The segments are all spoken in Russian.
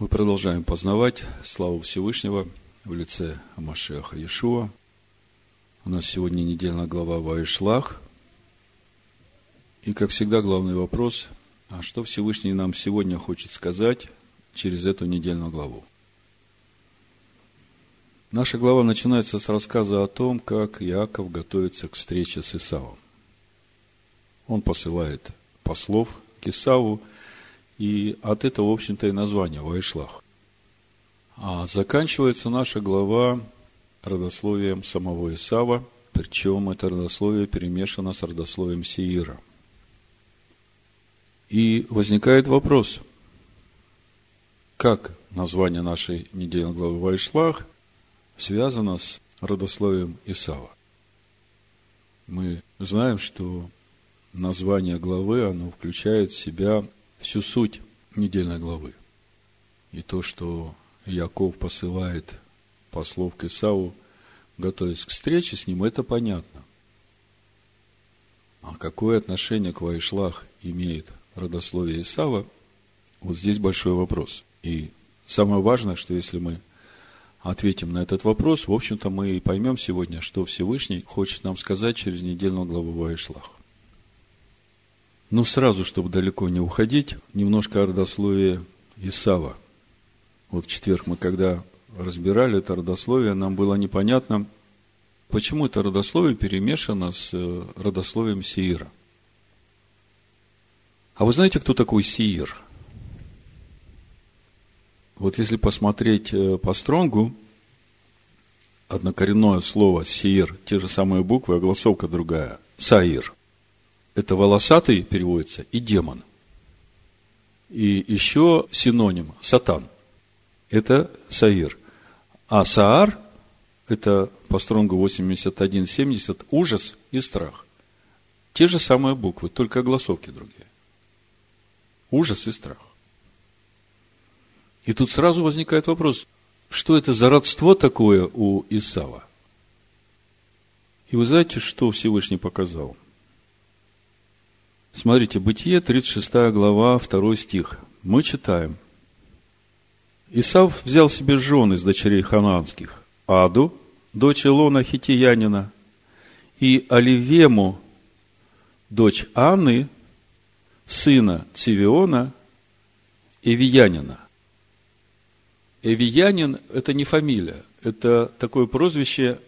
Мы продолжаем познавать славу Всевышнего в лице Амашеха Иешуа. У нас сегодня недельная глава Ваишлах. И, как всегда, главный вопрос, а что Всевышний нам сегодня хочет сказать через эту недельную главу? Наша глава начинается с рассказа о том, как Иаков готовится к встрече с Исавом. Он посылает послов к Исаву – и от этого, в общем-то, и название Вайшлах. А заканчивается наша глава родословием самого Исава, причем это родословие перемешано с родословием Сеира. И возникает вопрос, как название нашей недельной главы Вайшлах связано с родословием Исава? Мы знаем, что название главы, оно включает в себя всю суть недельной главы. И то, что Яков посылает послов к Исаву, готовясь к встрече с ним, это понятно. А какое отношение к Вайшлах имеет родословие Исава, вот здесь большой вопрос. И самое важное, что если мы ответим на этот вопрос, в общем-то, мы и поймем сегодня, что Всевышний хочет нам сказать через недельную главу Вайшлах. Ну, сразу, чтобы далеко не уходить, немножко о родословии Исава. Вот в четверг мы, когда разбирали это родословие, нам было непонятно, почему это родословие перемешано с э, родословием Сиира. А вы знаете, кто такой Сиир? Вот если посмотреть э, по стронгу, однокоренное слово «сиир», те же самые буквы, а голосовка другая – «саир» это волосатый переводится и демон. И еще синоним – сатан. Это Саир. А Саар – это по стронгу 81-70 – ужас и страх. Те же самые буквы, только голосовки другие. Ужас и страх. И тут сразу возникает вопрос, что это за родство такое у Исава? И вы знаете, что Всевышний показал – Смотрите, Бытие, 36 глава, 2 стих. Мы читаем. Исав взял себе жен из дочерей хананских, Аду, дочь Илона Хитиянина, и Оливему, дочь Анны, сына Цивиона, Эвиянина. Эвиянин – это не фамилия, это такое прозвище,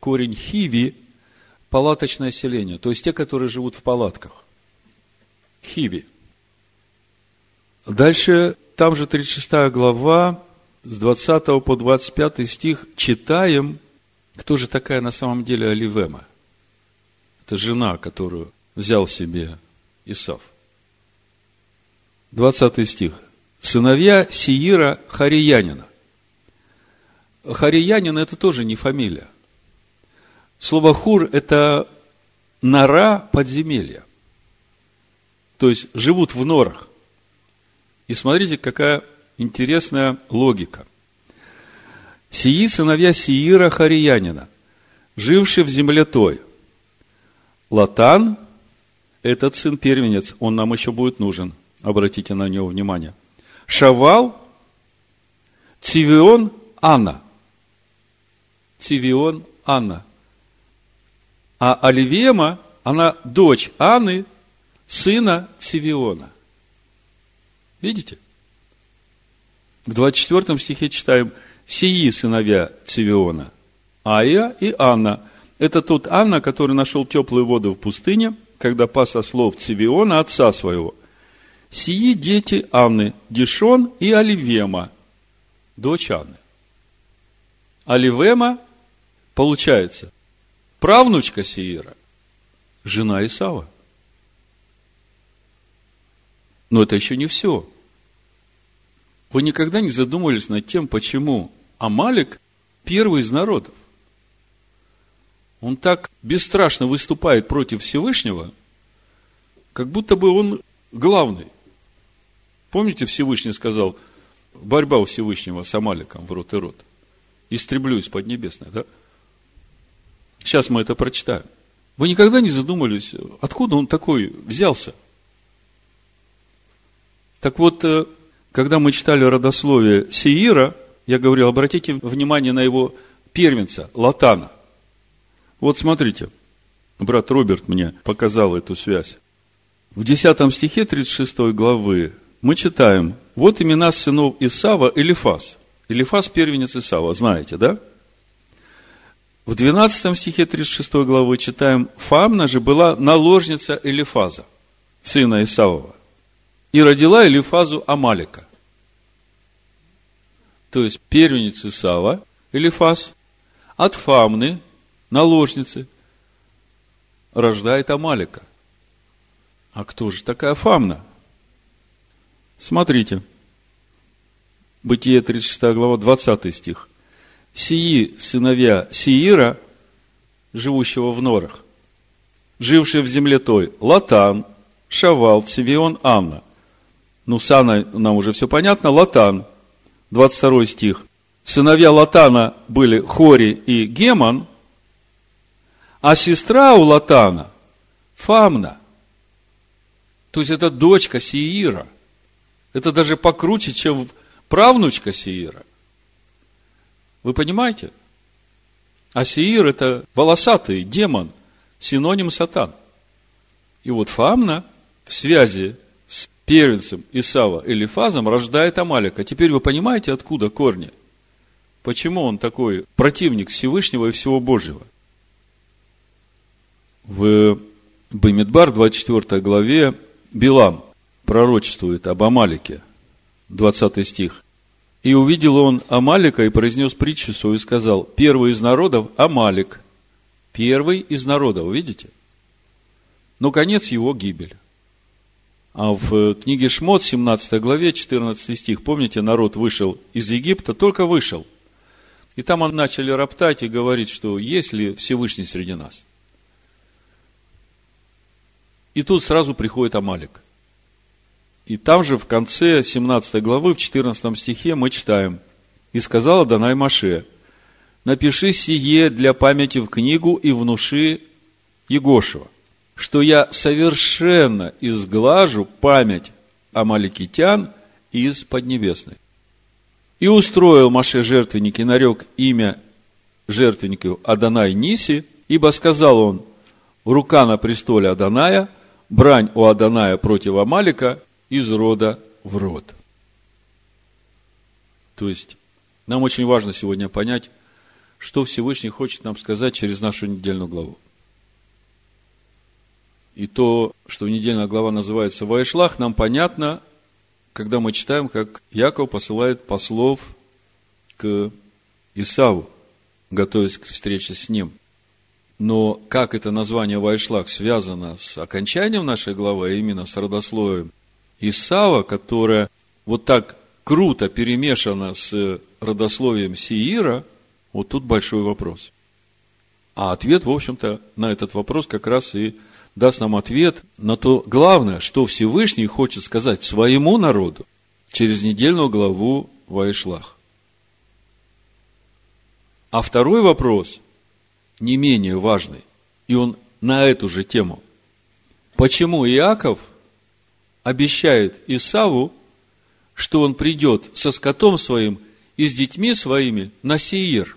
корень Хиви, палаточное селение, то есть те, которые живут в палатках. Хиви. Дальше, там же 36 глава, с 20 по 25 стих, читаем, кто же такая на самом деле Оливема. Это жена, которую взял себе Исав. 20 стих. Сыновья Сиира Хариянина. Хариянин – это тоже не фамилия. Слово хур – это нора подземелья то есть живут в норах. И смотрите, какая интересная логика. Сии сыновья Сиира Хариянина, живший в земле той. Латан – этот сын первенец, он нам еще будет нужен. Обратите на него внимание. Шавал, Цивион, Анна. Цивион, Анна. А Оливема, она дочь Анны, сына Сивиона. Видите? В 24 стихе читаем «Сии сыновья Цивиона, Ая и Анна». Это тот Анна, который нашел теплую воду в пустыне, когда пас слов Цивиона, отца своего. Сии дети Анны, Дишон и Оливема, дочь Анны. Оливема, получается, правнучка Сиира, жена Исава. Но это еще не все. Вы никогда не задумывались над тем, почему Амалик первый из народов. Он так бесстрашно выступает против Всевышнего, как будто бы он главный. Помните, Всевышний сказал, борьба у Всевышнего с Амаликом в рот и рот. Истреблю из Поднебесной, да? Сейчас мы это прочитаем. Вы никогда не задумались, откуда он такой взялся? Так вот, э, когда мы читали родословие Сеира, я говорил, обратите внимание на его первенца, Латана. Вот смотрите, брат Роберт мне показал эту связь. В 10 стихе 36 главы мы читаем, вот имена сынов Исава Элифаз. Элифаз первенец Исава, знаете, да? В 12 стихе 36 главы читаем, Фамна же была наложница Элифаза, сына Исавова, и родила Элифазу Амалика. То есть, первенец Исава, Элифаз, от Фамны, наложницы, рождает Амалика. А кто же такая Фамна? Смотрите. Бытие 36 глава, 20 стих. Сии сыновья Сиира, живущего в норах, жившие в земле той, Латан, Шавал, Цивион, Анна. Ну, с нам уже все понятно. Латан, 22 стих. Сыновья Латана были Хори и Геман, а сестра у Латана – Фамна. То есть, это дочка Сиира. Это даже покруче, чем правнучка Сиира. Вы понимаете? А Сиир – это волосатый демон, синоним сатан. И вот Фамна в связи первенцем Исава Элифазом рождает Амалика. Теперь вы понимаете, откуда корни? Почему он такой противник Всевышнего и всего Божьего? В Бамидбар, 24 главе, Билам пророчествует об Амалике, 20 стих. «И увидел он Амалика и произнес притчу свою и сказал, первый из народов – Амалик, первый из народов, видите? Но конец его – гибель. А в книге Шмот, 17 главе, 14 стих, помните, народ вышел из Египта, только вышел. И там он начали роптать и говорить, что есть ли Всевышний среди нас – и тут сразу приходит Амалик. И там же в конце 17 главы, в 14 стихе мы читаем. «И сказала Данай Маше, напиши сие для памяти в книгу и внуши Егошева, что я совершенно изглажу память амаликитян из Поднебесной. И устроил Маше жертвенник и нарек имя жертвеннику Адонай Ниси, ибо сказал он, рука на престоле Аданая – брань у Аданая против Амалика из рода в род. То есть, нам очень важно сегодня понять, что Всевышний хочет нам сказать через нашу недельную главу. И то, что недельная глава называется Вайшлах, нам понятно, когда мы читаем, как Яков посылает послов к Исаву, готовясь к встрече с ним. Но как это название Вайшлах связано с окончанием нашей главы, а именно с родословием Исава, которое вот так круто перемешано с родословием Сиира, вот тут большой вопрос. А ответ, в общем-то, на этот вопрос как раз и даст нам ответ на то главное, что Всевышний хочет сказать своему народу через недельную главу Вайшлах. А второй вопрос – не менее важный, и он на эту же тему. Почему Иаков обещает Исаву, что он придет со скотом своим и с детьми своими на Сеир?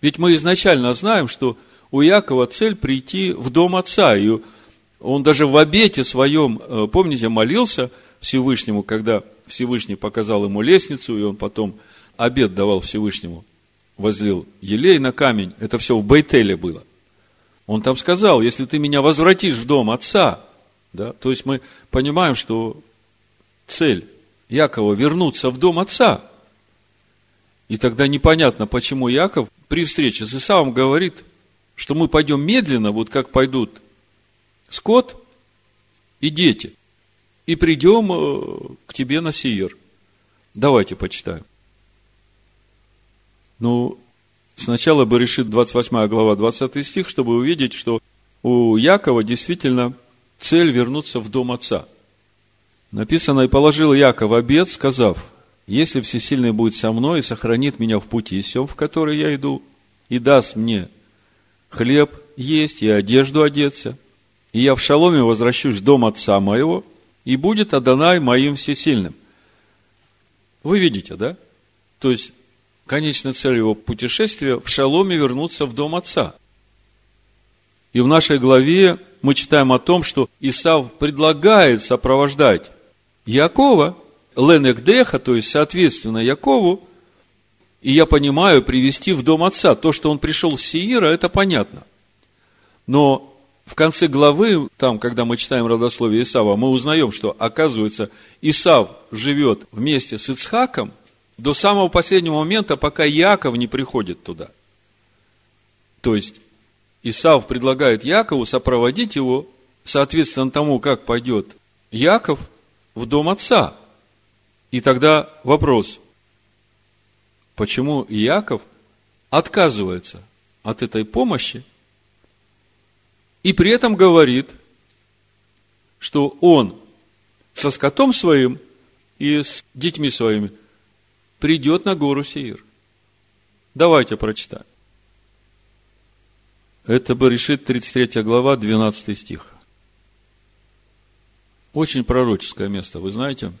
Ведь мы изначально знаем, что у Иакова цель прийти в дом отца, и он даже в обете своем, э, помните, молился Всевышнему, когда Всевышний показал ему лестницу, и он потом обед давал Всевышнему возлил елей на камень, это все в Бейтеле было. Он там сказал, если ты меня возвратишь в дом отца, да, то есть мы понимаем, что цель Якова вернуться в дом отца. И тогда непонятно, почему Яков при встрече с Исавом говорит, что мы пойдем медленно, вот как пойдут скот и дети, и придем э, к тебе на Сиер. Давайте почитаем. Ну, сначала бы решит 28 глава, 20 стих, чтобы увидеть, что у Якова действительно цель вернуться в дом отца. Написано, и положил Яков обед, сказав, если Всесильный будет со мной и сохранит меня в пути сем, в который я иду, и даст мне хлеб есть и одежду одеться, и я в шаломе возвращусь в дом отца моего, и будет Адонай моим всесильным. Вы видите, да? То есть, конечная цель его путешествия в шаломе вернуться в дом отца. И в нашей главе мы читаем о том, что Исав предлагает сопровождать Якова, Ленекдеха, то есть, соответственно, Якову, и я понимаю, привести в дом отца. То, что он пришел с Сеира, это понятно. Но в конце главы, там, когда мы читаем родословие Исава, мы узнаем, что, оказывается, Исав живет вместе с Ицхаком до самого последнего момента, пока Яков не приходит туда. То есть, Исав предлагает Якову сопроводить его, соответственно тому, как пойдет Яков в дом отца. И тогда вопрос, почему Яков отказывается от этой помощи и при этом говорит, что он со скотом своим и с детьми своими придет на гору Сеир. Давайте прочитаем. Это бы решит 33 глава, 12 стих. Очень пророческое место, вы знаете.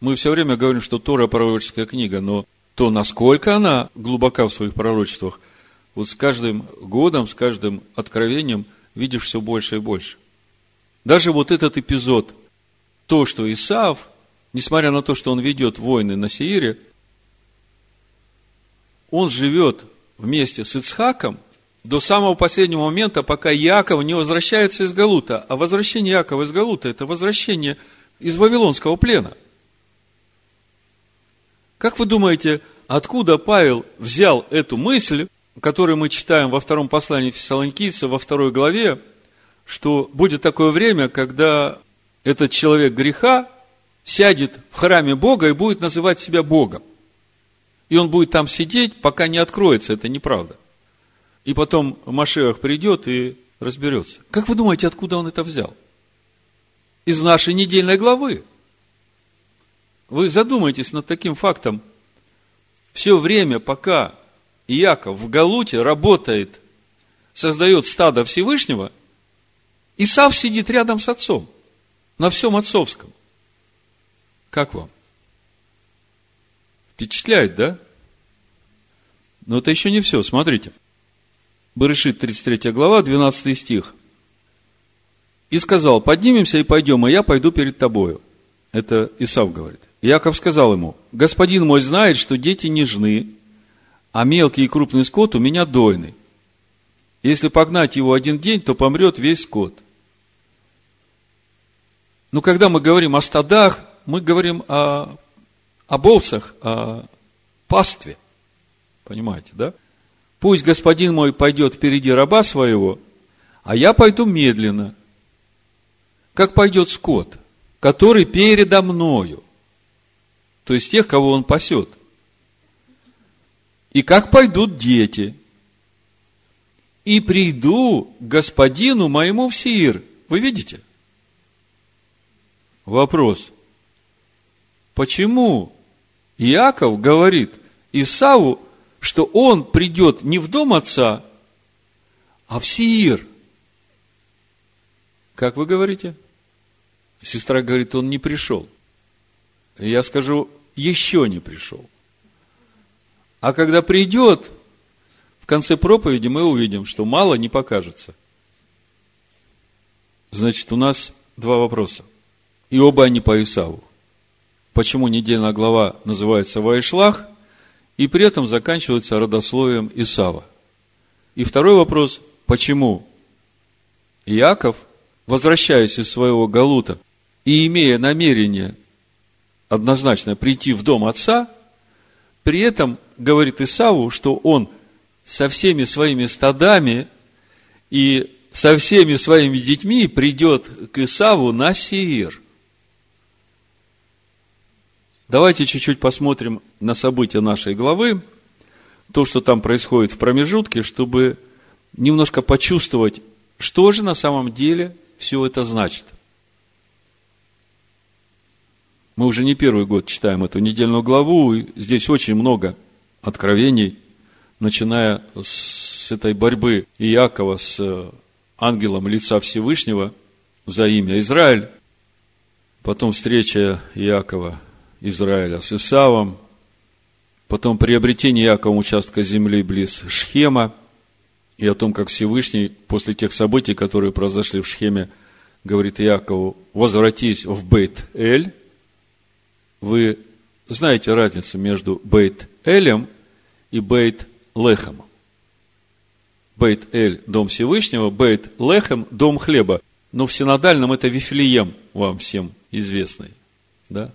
Мы все время говорим, что Тора пророческая книга, но то, насколько она глубока в своих пророчествах, вот с каждым годом, с каждым откровением видишь все больше и больше. Даже вот этот эпизод, то, что Исаав, несмотря на то, что он ведет войны на Сеире, он живет вместе с Ицхаком – до самого последнего момента, пока Яков не возвращается из Галута. А возвращение Якова из Галута – это возвращение из Вавилонского плена. Как вы думаете, откуда Павел взял эту мысль, которую мы читаем во втором послании Фессалоникийца, во второй главе, что будет такое время, когда этот человек греха сядет в храме Бога и будет называть себя Богом. И он будет там сидеть, пока не откроется это неправда. И потом Машех придет и разберется. Как вы думаете, откуда он это взял? Из нашей недельной главы. Вы задумайтесь над таким фактом. Все время, пока Иаков в Галуте работает, создает стадо Всевышнего, Исав сидит рядом с отцом, на всем отцовском. Как вам? Впечатляет, да? Но это еще не все. Смотрите. Барышит, 33 глава, 12 стих. И сказал, поднимемся и пойдем, и я пойду перед тобою. Это Исав говорит. Яков сказал ему, господин мой знает, что дети нежны, а мелкий и крупный скот у меня дойный. Если погнать его один день, то помрет весь скот. Но когда мы говорим о стадах, мы говорим о, об овцах, о пастве. Понимаете, да? Пусть господин мой пойдет впереди раба своего, а я пойду медленно, как пойдет скот, который передо мною, то есть тех, кого он пасет. И как пойдут дети. И приду к господину моему в Сиир. Вы видите? Вопрос. Почему Иаков говорит Исаву, что он придет не в дом отца, а в Сиир. Как вы говорите? Сестра говорит, он не пришел. Я скажу, еще не пришел. А когда придет, в конце проповеди мы увидим, что мало не покажется. Значит, у нас два вопроса. И оба они по Исаву. Почему недельная глава называется Вайшлах, и при этом заканчивается родословием Исава. И второй вопрос, почему Иаков, возвращаясь из своего Галута и имея намерение однозначно прийти в дом отца, при этом говорит Исаву, что он со всеми своими стадами и со всеми своими детьми придет к Исаву на Сеир. Давайте чуть-чуть посмотрим на события нашей главы, то, что там происходит в промежутке, чтобы немножко почувствовать, что же на самом деле все это значит. Мы уже не первый год читаем эту недельную главу, и здесь очень много откровений, начиная с этой борьбы Иакова с ангелом лица Всевышнего за имя Израиль, потом встреча Иакова Израиля с Исавом, потом приобретение Яковом участка земли близ Шхема, и о том, как Всевышний после тех событий, которые произошли в Шхеме, говорит Якову, возвратись в Бейт-Эль. Вы знаете разницу между Бейт-Элем и Бейт-Лехом. Бейт-Эль – дом Всевышнего, Бейт-Лехем – дом хлеба. Но в синодальном это Вифлеем, вам всем известный. Да?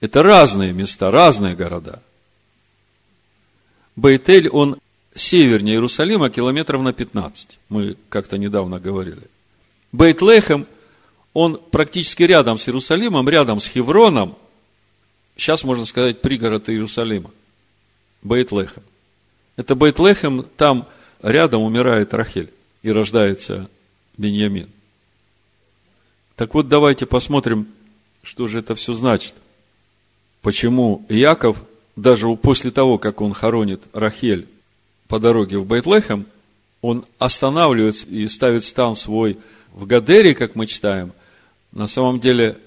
Это разные места, разные города. Бейтель, он севернее Иерусалима, километров на 15. Мы как-то недавно говорили. Бейтлехем, он практически рядом с Иерусалимом, рядом с Хевроном. Сейчас можно сказать пригород Иерусалима. Бейтлехем. Это Бейтлехем, там рядом умирает Рахель и рождается Беньямин. Так вот, давайте посмотрим, что же это все значит. Почему Яков, даже после того, как он хоронит Рахель по дороге в Бейтлехем, он останавливается и ставит стан свой в Гадере, как мы читаем. На самом деле,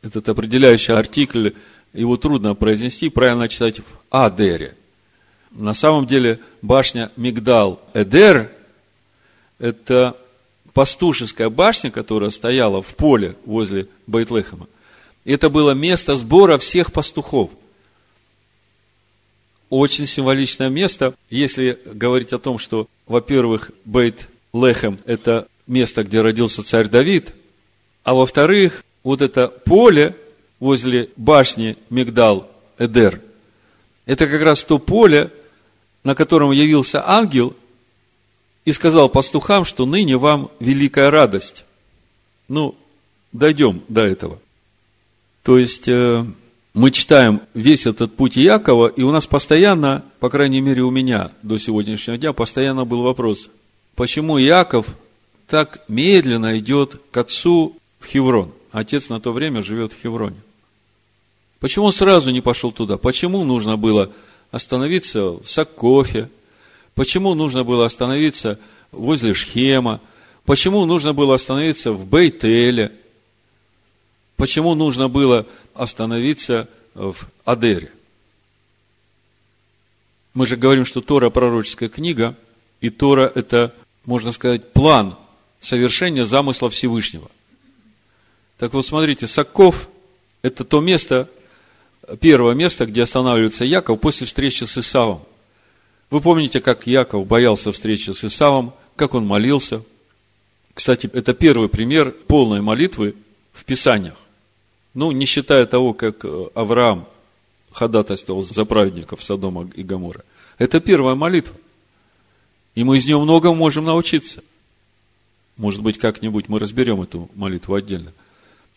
этот определяющий артикль, его трудно произнести, правильно читать в Адере. На самом деле, башня Мигдал Эдер – это пастушеская башня, которая стояла в поле возле Бейтлехема. Это было место сбора всех пастухов – очень символичное место, если говорить о том, что, во-первых, Бейт Лехем – это место, где родился царь Давид, а во-вторых, вот это поле возле башни Мигдал Эдер, это как раз то поле, на котором явился ангел и сказал пастухам, что ныне вам великая радость. Ну, дойдем до этого. То есть, э, мы читаем весь этот путь Якова, и у нас постоянно, по крайней мере у меня до сегодняшнего дня, постоянно был вопрос, почему Яков так медленно идет к отцу в Хеврон. Отец на то время живет в Хевроне. Почему сразу не пошел туда? Почему нужно было остановиться в Сакофе? Почему нужно было остановиться возле Шхема? Почему нужно было остановиться в Бейтеле? Почему нужно было остановиться в Адере? Мы же говорим, что Тора – пророческая книга, и Тора – это, можно сказать, план совершения замысла Всевышнего. Так вот, смотрите, Саков – это то место, первое место, где останавливается Яков после встречи с Исавом. Вы помните, как Яков боялся встречи с Исавом, как он молился. Кстати, это первый пример полной молитвы в Писаниях. Ну, не считая того, как э, Авраам ходатайствовал за праведников Содома и Гамора. Это первая молитва. И мы из нее много можем научиться. Может быть, как-нибудь мы разберем эту молитву отдельно.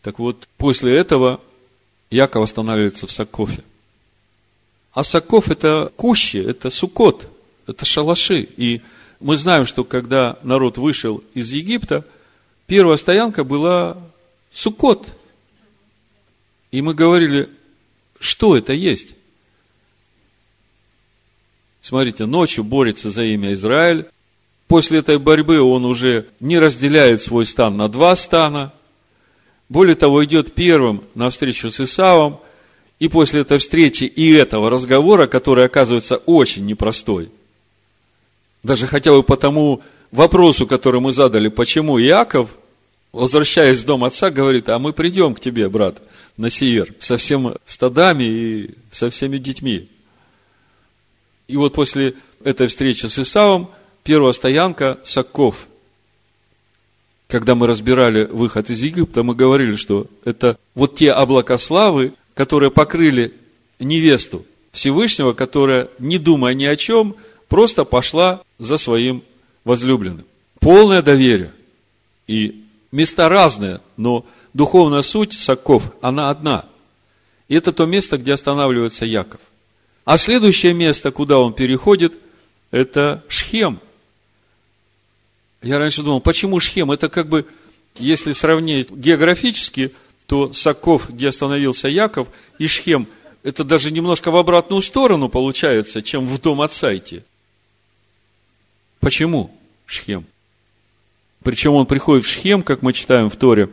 Так вот, после этого Яков останавливается в Сакофе. А Саков – это кущи, это сукот, это шалаши. И мы знаем, что когда народ вышел из Египта, первая стоянка была сукот – и мы говорили, что это есть? Смотрите, ночью борется за имя Израиль. После этой борьбы он уже не разделяет свой стан на два стана. Более того, идет первым на встречу с Исавом. И после этой встречи и этого разговора, который оказывается очень непростой, даже хотя бы по тому вопросу, который мы задали, почему Иаков, возвращаясь в дом отца, говорит, а мы придем к тебе, брат на Сиер со всеми стадами и со всеми детьми. И вот после этой встречи с Исавом первая стоянка – Сакков. Когда мы разбирали выход из Египта, мы говорили, что это вот те облака славы, которые покрыли невесту Всевышнего, которая, не думая ни о чем, просто пошла за своим возлюбленным. Полное доверие. И места разные, но духовная суть Саков, она одна. И это то место, где останавливается Яков. А следующее место, куда он переходит, это Шхем. Я раньше думал, почему Шхем? Это как бы, если сравнить географически, то Саков, где остановился Яков, и Шхем, это даже немножко в обратную сторону получается, чем в дом отца идти. Почему Шхем? Причем он приходит в Шхем, как мы читаем в Торе,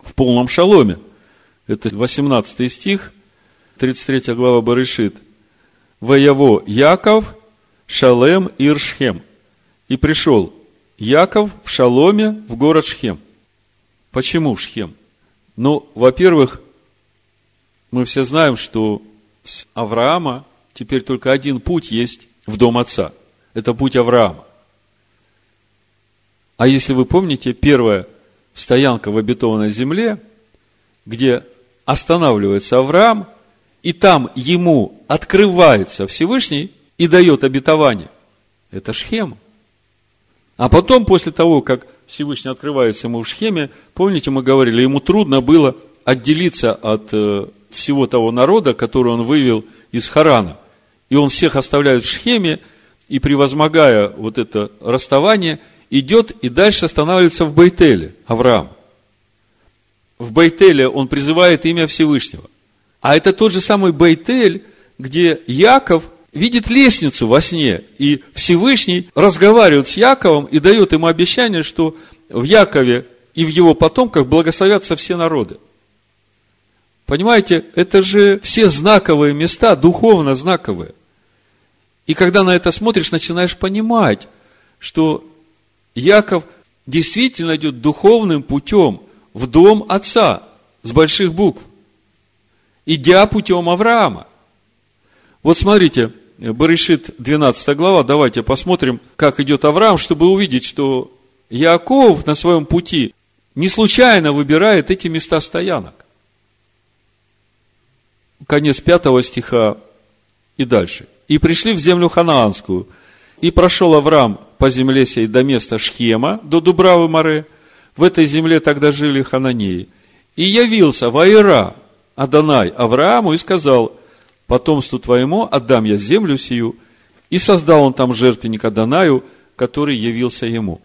в полном шаломе. Это 18 стих, 33 глава Барышит. Воево Яков, Шалем Иршхем. И пришел Яков в Шаломе в город Шхем. Почему в Шхем? Ну, во-первых, мы все знаем, что с Авраама теперь только один путь есть в дом отца. Это путь Авраама. А если вы помните, первая стоянка в обетованной земле, где останавливается Авраам, и там ему открывается Всевышний и дает обетование. Это Шхем. А потом, после того, как Всевышний открывается ему в Шхеме, помните, мы говорили, ему трудно было отделиться от э, всего того народа, который он вывел из Харана. И он всех оставляет в Шхеме, и превозмогая вот это расставание, идет и дальше останавливается в Байтеле, Авраам. В Байтеле он призывает имя Всевышнего. А это тот же самый Байтель, где Яков видит лестницу во сне, и Всевышний разговаривает с Яковом и дает ему обещание, что в Якове и в его потомках благословятся все народы. Понимаете, это же все знаковые места, духовно знаковые. И когда на это смотришь, начинаешь понимать, что Яков действительно идет духовным путем в дом отца с больших букв, идя путем Авраама. Вот смотрите, Барышит 12 глава, давайте посмотрим, как идет Авраам, чтобы увидеть, что Яков на своем пути не случайно выбирает эти места стоянок конец пятого стиха и дальше. «И пришли в землю ханаанскую, и прошел Авраам по земле сей до места Шхема, до Дубравы Море. В этой земле тогда жили хананеи. И явился Ваира Адонай Аврааму и сказал, потомству твоему отдам я землю сию. И создал он там жертвенник Адонаю, который явился ему.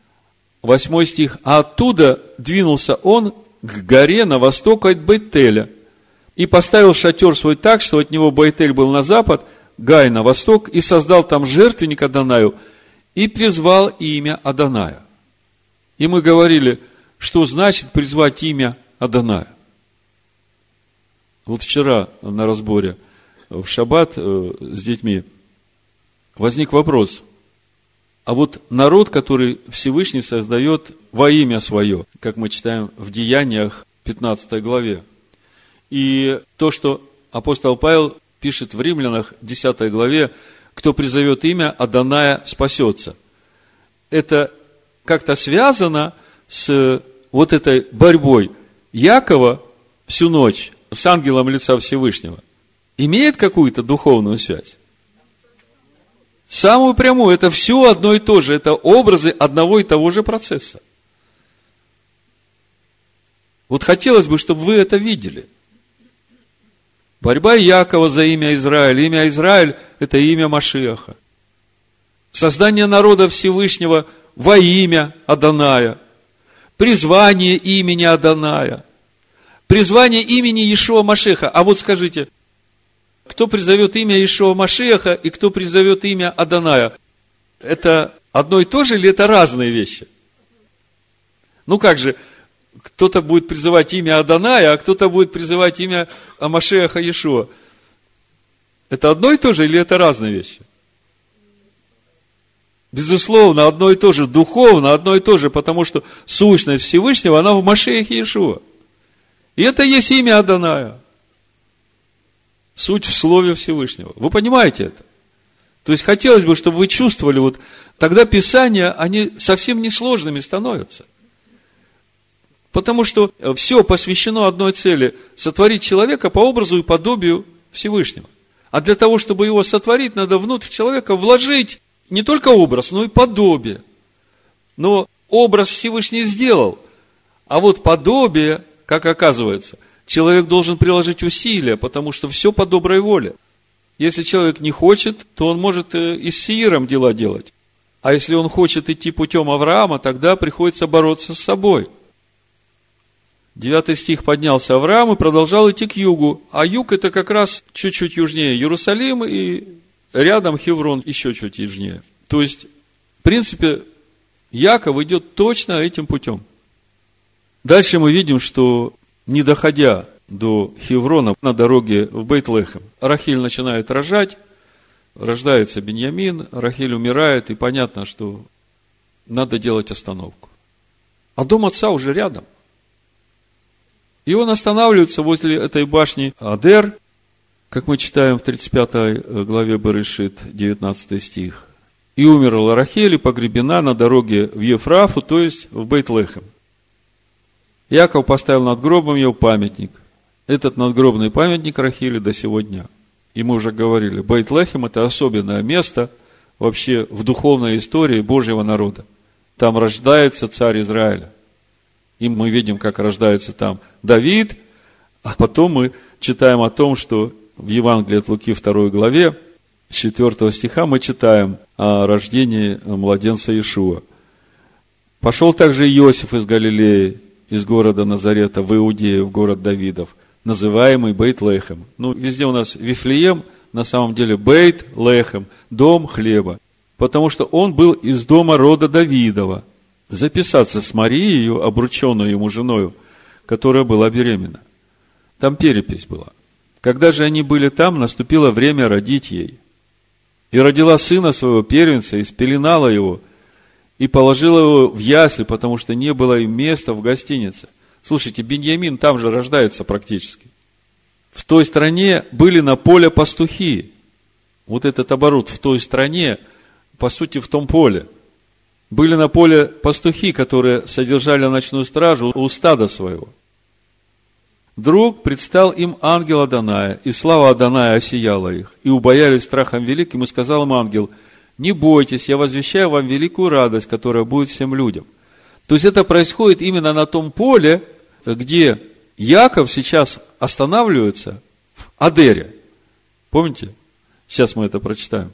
Восьмой стих. А оттуда двинулся он к горе на восток от Бетеля – и поставил шатер свой так, что от него Байтель был на запад, Гай на восток, и создал там жертвенник Адонаю, и призвал имя Адоная. И мы говорили, что значит призвать имя Адоная. Вот вчера на разборе в шаббат э, с детьми возник вопрос, а вот народ, который Всевышний создает во имя свое, как мы читаем в Деяниях 15 главе, и то, что апостол Павел пишет в Римлянах 10 главе, кто призовет имя Аданая, спасется. Это как-то связано с вот этой борьбой Якова всю ночь с ангелом лица Всевышнего. Имеет какую-то духовную связь? Самую прямую. Это все одно и то же. Это образы одного и того же процесса. Вот хотелось бы, чтобы вы это видели. Борьба Якова за имя Израиль. Имя Израиль – это имя Машиаха. Создание народа Всевышнего во имя Аданая. Призвание имени Аданая. Призвание имени Ишуа Машеха. А вот скажите, кто призовет имя Ишуа Машеха и кто призовет имя Аданая? Это одно и то же или это разные вещи? Ну как же, кто-то будет призывать имя Аданая, а кто-то будет призывать имя Амашеха Иешуа. Это одно и то же или это разные вещи? Безусловно, одно и то же, духовно одно и то же, потому что сущность Всевышнего, она в Машеях Иешуа. И это есть имя Аданая. Суть в слове Всевышнего. Вы понимаете это? То есть, хотелось бы, чтобы вы чувствовали, вот тогда Писания, они совсем несложными становятся. Потому что все посвящено одной цели – сотворить человека по образу и подобию Всевышнего. А для того, чтобы его сотворить, надо внутрь человека вложить не только образ, но и подобие. Но образ Всевышний сделал. А вот подобие, как оказывается, человек должен приложить усилия, потому что все по доброй воле. Если человек не хочет, то он может э, и с Сииром дела делать. А если он хочет идти путем Авраама, тогда приходится бороться с собой – Девятый стих поднялся Авраам и продолжал идти к югу. А юг это как раз чуть-чуть южнее Иерусалим и рядом Хеврон еще чуть южнее. То есть, в принципе, Яков идет точно этим путем. Дальше мы видим, что не доходя до Хеврона на дороге в Бейтлехем, Рахиль начинает рожать, рождается Беньямин, Рахиль умирает, и понятно, что надо делать остановку. А дом отца уже рядом. И он останавливается возле этой башни Адер, как мы читаем в 35 главе Барышит, 19 стих. И умерла Рахель и погребена на дороге в Ефрафу, то есть в Бейтлехем. Яков поставил над гробом ее памятник. Этот надгробный памятник Рахили до сего дня. И мы уже говорили, Бейтлехем – это особенное место вообще в духовной истории Божьего народа. Там рождается царь Израиля. И мы видим, как рождается там Давид, а потом мы читаем о том, что в Евангелии от Луки 2 главе, 4 стиха мы читаем о рождении младенца Иешуа. Пошел также Иосиф из Галилеи, из города Назарета в Иудею, в город Давидов, называемый Бейт-Лехем. Ну, везде у нас Вифлеем, на самом деле Бейт-Лехем, дом хлеба. Потому что он был из дома рода Давидова. Записаться с Марией, обрученной ему женою, которая была беременна. Там перепись была. Когда же они были там, наступило время родить ей. И родила сына своего первенца, и спеленала его, и положила его в ясли, потому что не было им места в гостинице. Слушайте, Беньямин там же рождается практически. В той стране были на поле пастухи. Вот этот оборот в той стране, по сути, в том поле. Были на поле пастухи, которые содержали ночную стражу у стада своего – Вдруг предстал им ангел Аданая, и слава Аданая осияла их, и убоялись страхом великим, и сказал им ангел, не бойтесь, я возвещаю вам великую радость, которая будет всем людям. То есть это происходит именно на том поле, где Яков сейчас останавливается в Адере. Помните? Сейчас мы это прочитаем.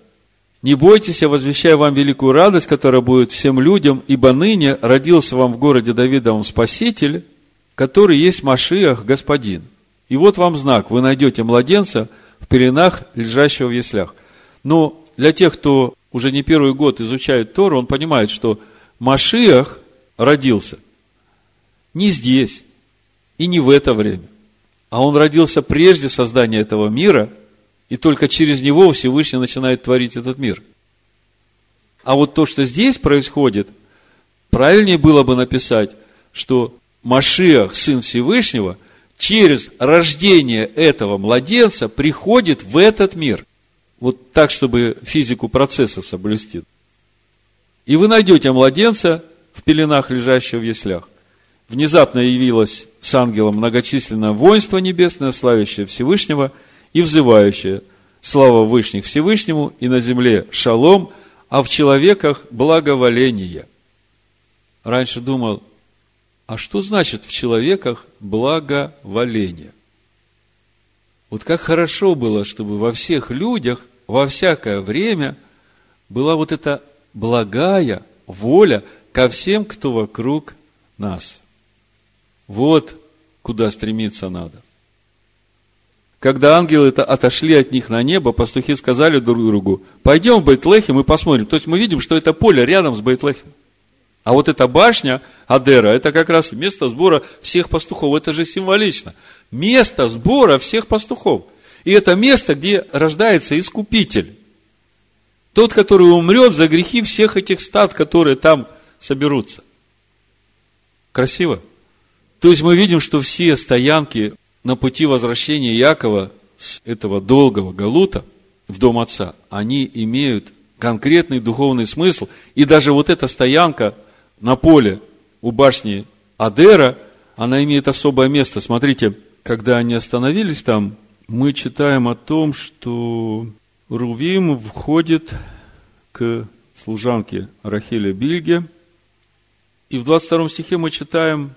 Не бойтесь, я возвещаю вам великую радость, которая будет всем людям, ибо ныне родился вам в городе Давидовом Спаситель, который есть Машиах, Господин. И вот вам знак, вы найдете младенца в пеленах, лежащего в яслях. Но для тех, кто уже не первый год изучает Тору, он понимает, что Машиах родился не здесь и не в это время, а он родился прежде создания этого мира, и только через него Всевышний начинает творить этот мир. А вот то, что здесь происходит, правильнее было бы написать, что Машиах, Сын Всевышнего, через рождение этого младенца приходит в этот мир. Вот так, чтобы физику процесса соблюсти. И вы найдете младенца в пеленах, лежащего в яслях. Внезапно явилось с ангелом многочисленное воинство небесное, славящее Всевышнего и взывающее слава Вышних Всевышнему и на земле шалом, а в человеках благоволение. Раньше думал, а что значит в человеках благоволение? Вот как хорошо было, чтобы во всех людях, во всякое время была вот эта благая воля ко всем, кто вокруг нас. Вот куда стремиться надо. Когда ангелы это отошли от них на небо, пастухи сказали друг другу, пойдем в Бейтлехем и посмотрим. То есть мы видим, что это поле рядом с Бейтлехем. А вот эта башня Адера, это как раз место сбора всех пастухов. Это же символично. Место сбора всех пастухов. И это место, где рождается Искупитель. Тот, который умрет за грехи всех этих стад, которые там соберутся. Красиво? То есть мы видим, что все стоянки на пути возвращения Якова с этого долгого галута в дом отца, они имеют конкретный духовный смысл. И даже вот эта стоянка – на поле у башни Адера, она имеет особое место. Смотрите, когда они остановились там, мы читаем о том, что Рувим входит к служанке Рахеле Бильге. И в 22 стихе мы читаем,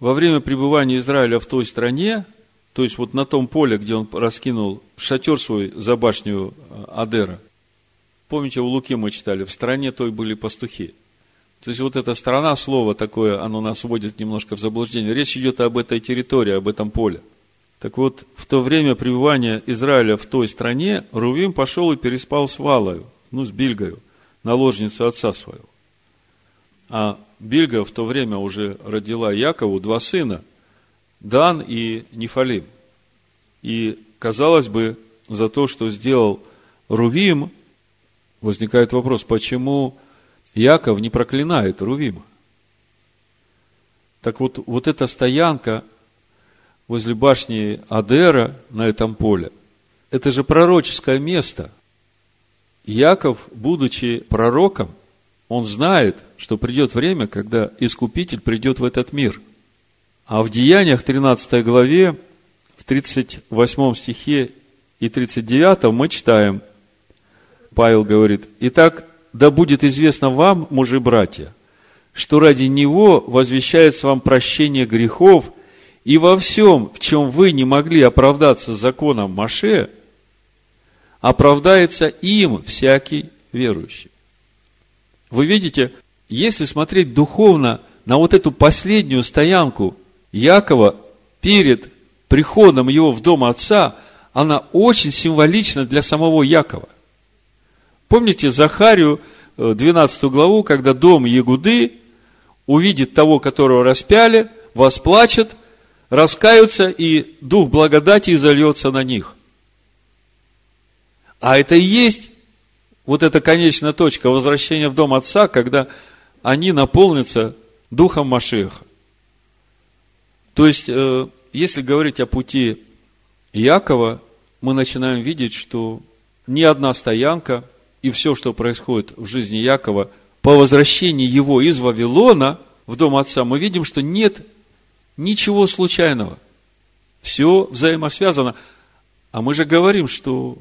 во время пребывания Израиля в той стране, то есть вот на том поле, где он раскинул шатер свой за башню Адера, помните, у Луки мы читали, в стране той были пастухи – то есть вот эта сторона слова такое, оно нас вводит немножко в заблуждение. Речь идет об этой территории, об этом поле. Так вот, в то время пребывания Израиля в той стране, Рувим пошел и переспал с Валою, ну, с Бильгою, наложницу отца своего. А Бильга в то время уже родила Якову два сына, Дан и Нефалим. И, казалось бы, за то, что сделал Рувим, возникает вопрос, почему Яков не проклинает Рувима? Так вот, вот эта стоянка возле башни Адера на этом поле, это же пророческое место. Яков, будучи пророком, он знает, что придет время, когда Искупитель придет в этот мир. А в Деяниях 13 главе, в 38 стихе и 39 мы читаем, Павел говорит, «Итак, да будет известно вам, мужи братья, что ради Него возвещается вам прощение грехов, и во всем, в чем вы не могли оправдаться законом Маше, оправдается им всякий верующий. Вы видите, если смотреть духовно на вот эту последнюю стоянку Якова перед приходом его в дом отца, она очень символична для самого Якова. Помните Захарию, 12 э, главу, когда дом Ягуды увидит того, которого распяли, восплачет, раскаются, и дух благодати изольется на них. А это и есть вот эта конечная точка возвращения в дом Отца, когда они наполнятся духом Машеха. То есть, э, если говорить о пути Якова, мы начинаем видеть, что ни одна стоянка и все, что происходит в жизни Якова – по возвращении его из Вавилона в дом отца, мы видим, что нет ничего случайного. Все взаимосвязано. А мы же говорим, что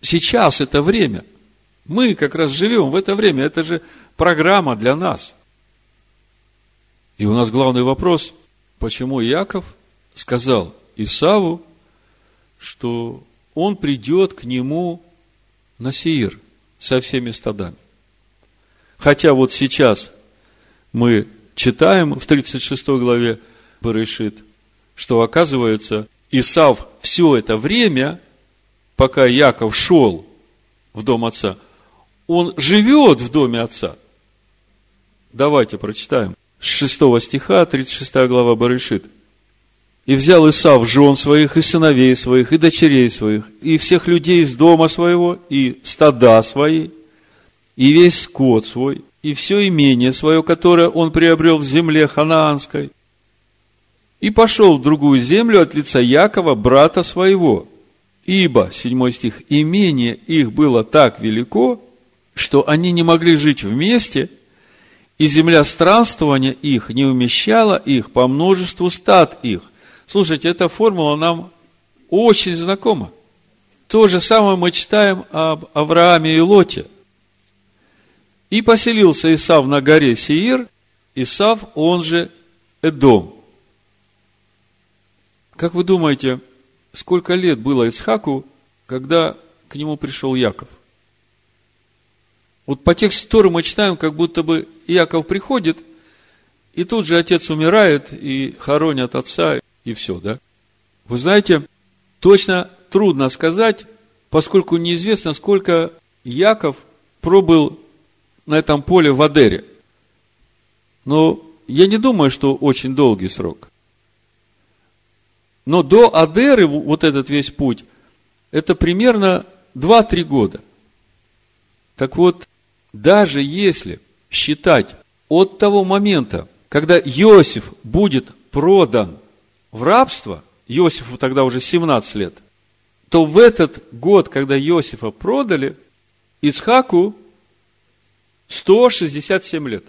сейчас это время. Мы как раз живем в это время. Это же программа для нас. И у нас главный вопрос, почему Яков сказал Исаву, что он придет к нему на Сеир со всеми стадами. Хотя вот сейчас мы читаем в 36 главе Барышит, что оказывается, Исав все это время, пока Яков шел в дом отца, он живет в доме отца. Давайте прочитаем. С 6 стиха, 36 глава Барышит. И взял Исав жен своих, и сыновей своих, и дочерей своих, и всех людей из дома своего, и стада свои, и весь скот свой, и все имение свое, которое он приобрел в земле ханаанской, и пошел в другую землю от лица Якова, брата своего. Ибо, седьмой стих, имение их было так велико, что они не могли жить вместе, и земля странствования их не умещала их по множеству стад их. Слушайте, эта формула нам очень знакома. То же самое мы читаем об Аврааме и Лоте. И поселился Исав на горе Сеир, Исав, он же Эдом. Как вы думаете, сколько лет было Исхаку, когда к нему пришел Яков? Вот по тексту Торы мы читаем, как будто бы Яков приходит, и тут же отец умирает, и хоронят отца, и все, да? Вы знаете, точно трудно сказать, поскольку неизвестно, сколько Яков пробыл на этом поле в Адере. Но я не думаю, что очень долгий срок. Но до Адеры, вот этот весь путь, это примерно 2-3 года. Так вот, даже если считать от того момента, когда Иосиф будет продан в рабство, Иосифу тогда уже 17 лет, то в этот год, когда Иосифа продали, Исхаку 167 лет.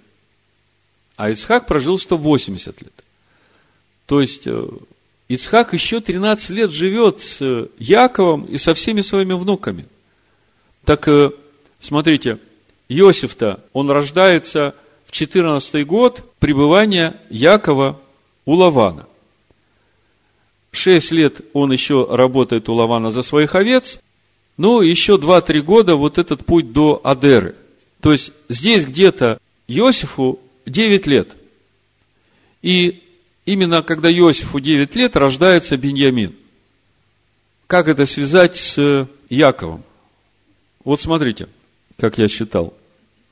А Исхак прожил 180 лет. То есть, э, Исхак еще 13 лет живет с Яковом и со всеми своими внуками. Так, э, смотрите, Иосиф-то, он рождается в 14 год пребывания Якова у Лавана. Шесть лет он еще работает у Лавана за своих овец, ну, еще 2-3 года вот этот путь до Адеры – то есть здесь где-то Иосифу 9 лет. И именно когда Иосифу 9 лет, рождается Беньямин. Как это связать с Яковом? Вот смотрите, как я считал.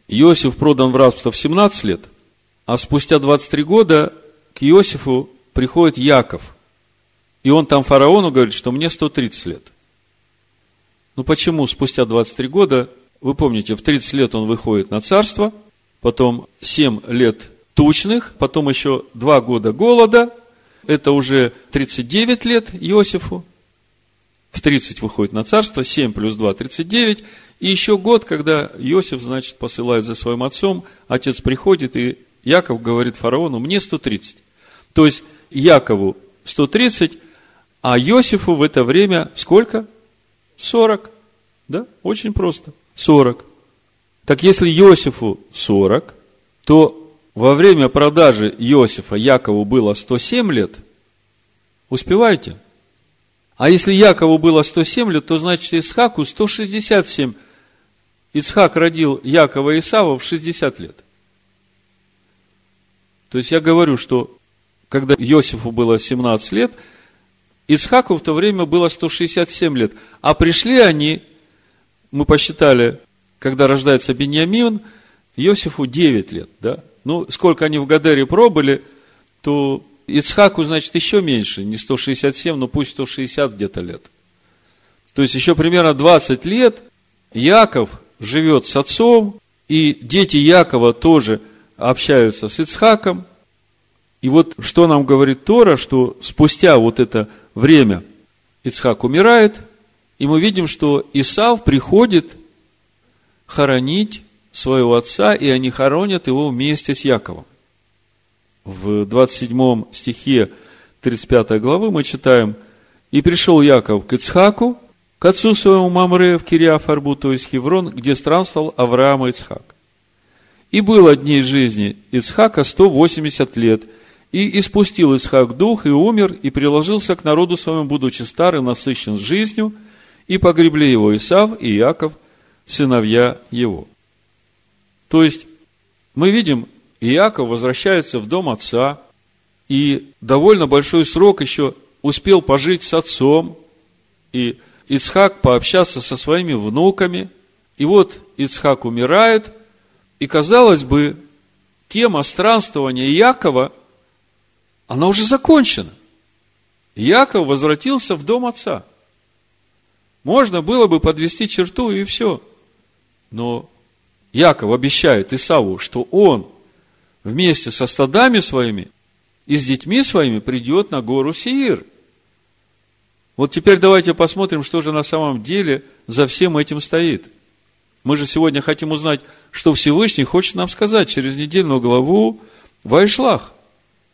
Иосиф продан в рабство в 17 лет, а спустя 23 года к Иосифу приходит Яков. И он там фараону говорит, что мне 130 лет. Ну почему спустя 23 года Вы помните, в 30 лет он выходит на царство, потом 7 лет тучных, потом еще 2 года голода, это уже 39 лет Иосифу, в 30 выходит на царство, 7 плюс 2 – 39, и еще год, когда Иосиф, значит, посылает за своим отцом, отец приходит, и Яков говорит фараону, мне 130. То есть, Якову 130, а Иосифу в это время сколько? 40. Да? Очень просто. 40. Так если Иосифу 40, то во время продажи Иосифа Якову было 107 лет. Успеваете? А если Якову было 107 лет, то значит Исхаку 167. Исхак родил Якова и Исава в 60 лет. То есть я говорю, что когда Иосифу было 17 лет, Исхаку в то время было 167 лет. А пришли они, мы посчитали, когда рождается Беньямин, Иосифу 9 лет, да? Ну, сколько они в Гадере пробыли, то Ицхаку, значит, еще меньше, не 167, но пусть 160 где-то лет. То есть, еще примерно 20 лет Яков живет с отцом, и дети Якова тоже общаются с Ицхаком. И вот что нам говорит Тора, что спустя вот это время Ицхак умирает, и мы видим, что Исав приходит хоронить своего отца, и они хоронят его вместе с Яковом. В 27 стихе 35 главы мы читаем, «И пришел Яков к Ицхаку, к отцу своему Мамре в Кириафарбу, то есть Хеврон, где странствовал Авраам и Ицхак. И было дней жизни Ицхака 180 лет, и испустил Ицхак дух, и умер, и приложился к народу своему, будучи старый, насыщен жизнью, и погребли его Исав и Яков, сыновья его. То есть, мы видим, Иаков возвращается в дом отца, и довольно большой срок еще успел пожить с отцом, и Ицхак пообщаться со своими внуками, и вот Ицхак умирает, и, казалось бы, тема странствования Иакова, она уже закончена. Иаков возвратился в дом отца. Можно было бы подвести черту и все. Но Яков обещает Исаву, что он вместе со стадами своими и с детьми своими придет на гору Сеир. Вот теперь давайте посмотрим, что же на самом деле за всем этим стоит. Мы же сегодня хотим узнать, что Всевышний хочет нам сказать через недельную главу Вайшлах.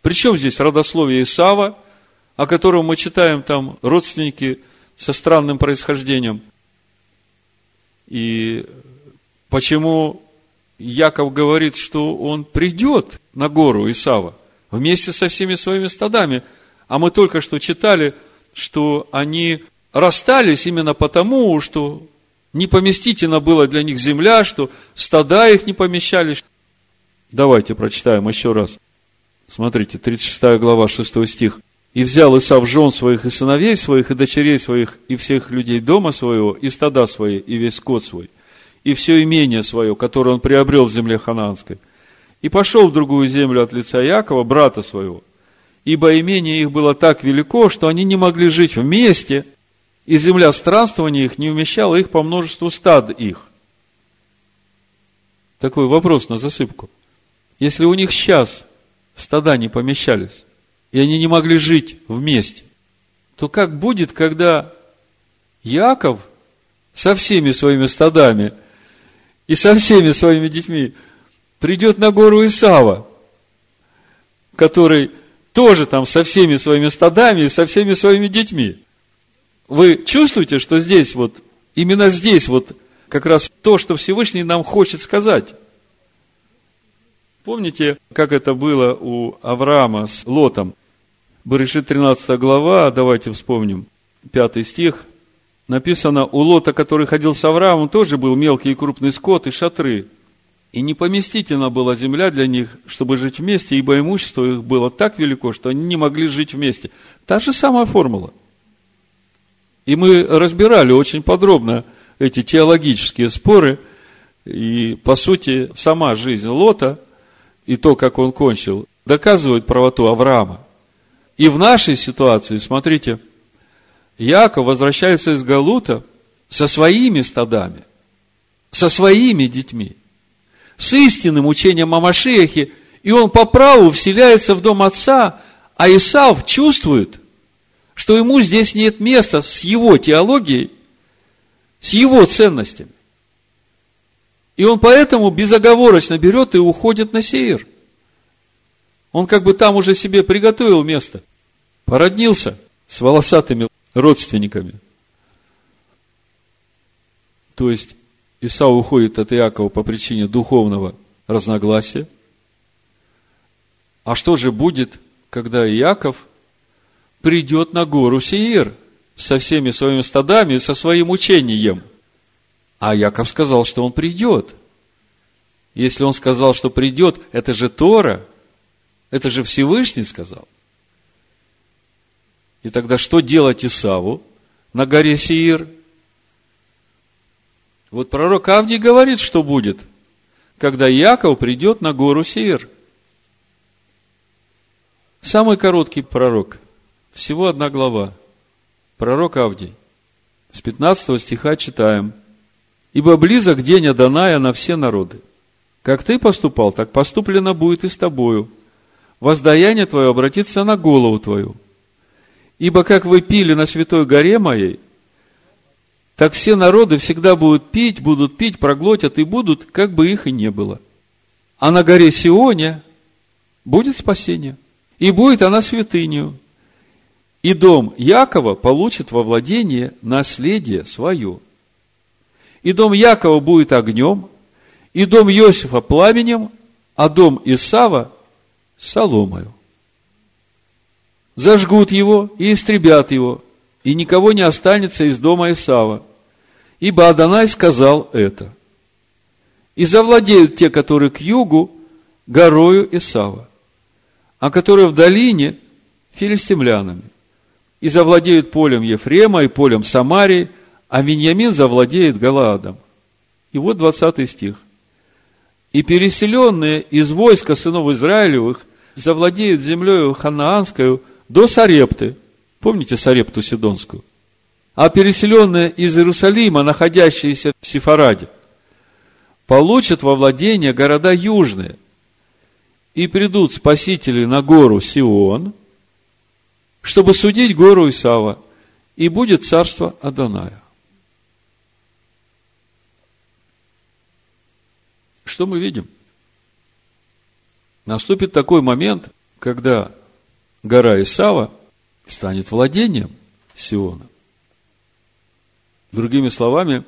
Причем здесь родословие Исава, о котором мы читаем там родственники со странным происхождением. И почему Яков говорит, что он придет на гору Исава вместе со всеми своими стадами. А мы только что читали, что они расстались именно потому, что не поместительно было для них земля, что стада их не помещались. Давайте прочитаем еще раз. Смотрите, 36 глава, 6 стих. «И взял Исав жен своих и сыновей своих, и дочерей своих, и всех людей дома своего, и стада свои, и весь скот свой, и все имение свое, которое он приобрел в земле хананской, и пошел в другую землю от лица Якова, брата своего, ибо имение их было так велико, что они не могли жить вместе, и земля странствования их не умещала их по множеству стад их. Такой вопрос на засыпку. Если у них сейчас стада не помещались, и они не могли жить вместе, то как будет, когда Яков со всеми своими стадами – и со всеми своими детьми придет на гору Исава, который тоже там со всеми своими стадами и со всеми своими детьми. Вы чувствуете, что здесь вот, именно здесь вот как раз то, что Всевышний нам хочет сказать. Помните, как это было у Авраама с Лотом? Берешит 13 глава, давайте вспомним, 5 стих – написано, у Лота, который ходил с Авраамом, тоже был мелкий и крупный скот и шатры. И непоместительна была земля для них, чтобы жить вместе, ибо имущество их было так велико, что они не могли жить вместе. Та же самая формула. И мы разбирали очень подробно эти теологические споры, и, по сути, сама жизнь Лота и то, как он кончил, доказывает правоту Авраама. И в нашей ситуации, смотрите, Яков возвращается из Галута со своими стадами. со своими детьми, с истинным учением о Машиахе, и он по праву вселяется в дом отца, а Исав чувствует, что ему здесь нет места с его теологией, с его ценностями. И он поэтому безоговорочно берет и уходит на Сеир. Он как бы там уже себе приготовил место. Породнился с волосатыми родственниками. То есть, Исау уходит от Иакова по причине духовного разногласия. А что же будет, когда Иаков придет на гору Сеир со всеми своими стадами и со своим учением? А Яков сказал, что он придет. Если он сказал, что придет, это же Тора, это же Всевышний сказал. И тогда что делать Исаву на горе Сеир? Вот пророк Авдий говорит, что будет, когда Яков придет на гору Сеир. Самый короткий пророк. Всего одна глава. Пророк Авдий. С 15 стиха читаем. «Ибо близок день Аданая на все народы. Как ты поступал, так поступлено будет и с тобою. Воздаяние твое обратится на голову твою. Ибо как вы пили на святой горе моей, так все народы всегда будут пить, будут пить, проглотят и будут, как бы их и не было. А на горе Сионе будет спасение. И будет она святынью. И дом Якова получит во владение наследие свое. И дом Якова будет огнем, и дом Иосифа пламенем, а дом Исава соломою. Зажгут его и истребят его, и никого не останется из дома Исава. Ибо Адонай сказал это. И завладеют те, которые к югу, горою Исава, а которые в долине филистимлянами. И завладеют полем Ефрема и полем Самарии, а Виньямин завладеет Галаадом. И вот 20 стих. И переселенные из войска сынов Израилевых завладеют землею ханаанскую до Сарепты. Помните Сарепту Сидонскую? а переселенные из Иерусалима, находящиеся в Сифараде, получат во владение города южные, и придут спасители на гору Сион, чтобы судить гору Исава, и будет царство Аданая. Что мы видим? Наступит такой момент, когда гора Исава станет владением Сиона. Другими словами,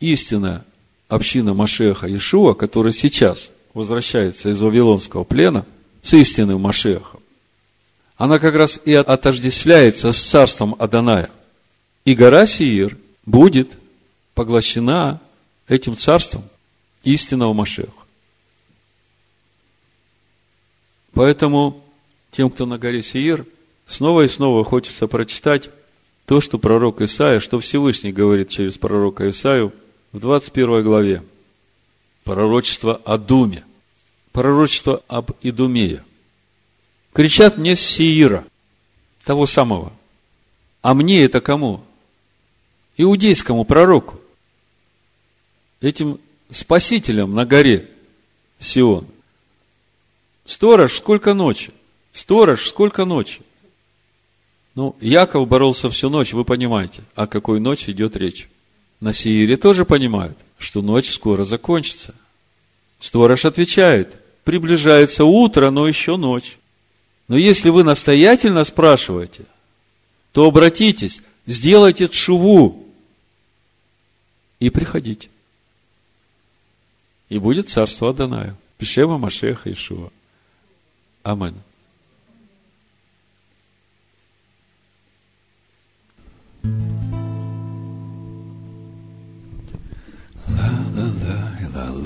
истинная община Машеха Ишуа, которая сейчас возвращается из Вавилонского плена с истинным Машехом, она как раз и отождествляется с царством Аданая. И гора Сиир будет поглощена этим царством истинного Машеха. Поэтому тем, кто на горе Сиир, снова и снова хочется прочитать то, что пророк Исаия, что Всевышний говорит через пророка Исаию в 21 главе. Пророчество о Думе. Пророчество об Идумее. Кричат мне с Сиира, того самого. А мне это кому? Иудейскому пророку. Этим спасителям на горе Сион. Сторож, сколько ночи? Сторож, сколько ночи? Ну, Яков боролся всю ночь, вы понимаете, о какой ночи идет речь. На Сиире тоже понимают, что ночь скоро закончится. Сторож отвечает, приближается утро, но еще ночь. Но если вы настоятельно спрашиваете, то обратитесь, сделайте тшуву и приходите. И будет царство Адонаю. Пишема Машеха Ишуа. Аминь.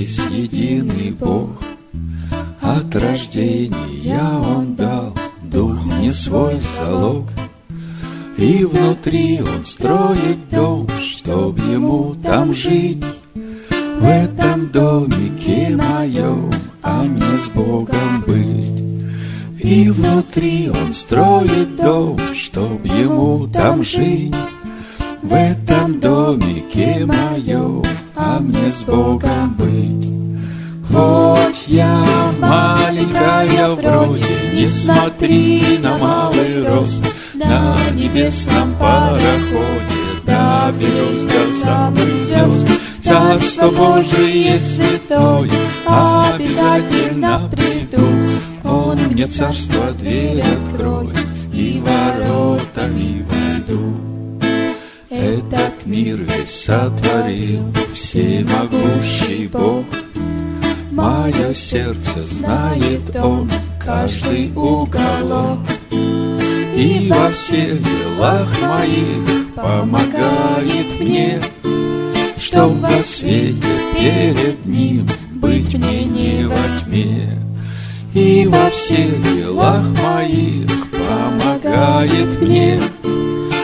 есть единый Бог. От рождения Он дал дух мне свой в залог, И внутри Он строит дом, чтоб ему там жить. В этом домике моем, а мне с Богом быть. И внутри он строит дом, чтоб ему там жить. В этом домике моем, а мне с Богом быть. Хоть я маленькая вроде, не смотри на малый рост, На небесном пароходе доберусь до самых звезд. Царство Божие святое, обязательно приду. Он мне царство дверь откроет, и воротами войду. Этот мир весь сотворил всемогущий Бог. Мое сердце знает Он каждый уголок. И во всех делах моих помогает мне, Чтоб во свете перед Ним быть мне не во тьме. И во всех делах моих помогает мне,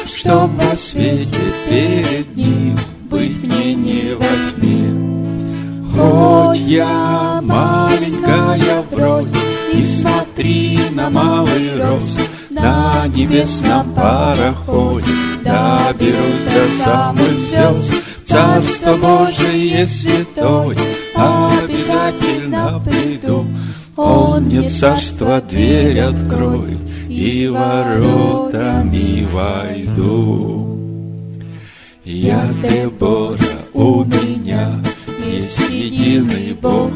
Чтоб во свете перед Ним быть мне не во тьме. Хоть я маленькая вроде, И смотри на малый рост, На небесном пароходе Доберусь до самых звезд, Царство Божие святое, обязательно приду. Он мне царство дверь откроет, и воротами войду. Я Дебора, у меня есть единый Бог,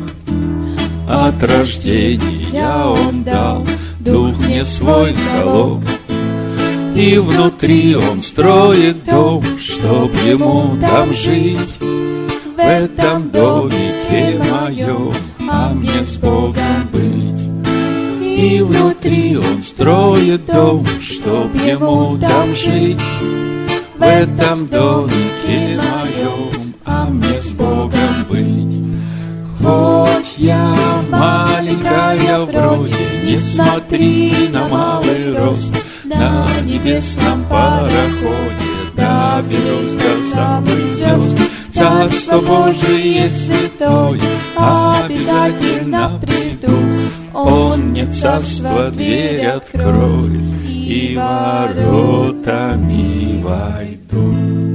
От рождения Он дал дух мне свой залог, и внутри он строит дом, чтоб ему там жить. В этом домике моем, а мне с Богом быть. И внутри он строит дом, чтоб ему там жить. В этом домике моем, а мне с Богом быть. Хоть я маленькая вроде, не смотри на малый рост, на небесном пароходе Доберусь до самых звезд Царство Божие святое Обязательно приду Он мне царство дверь откроет И воротами vai dor.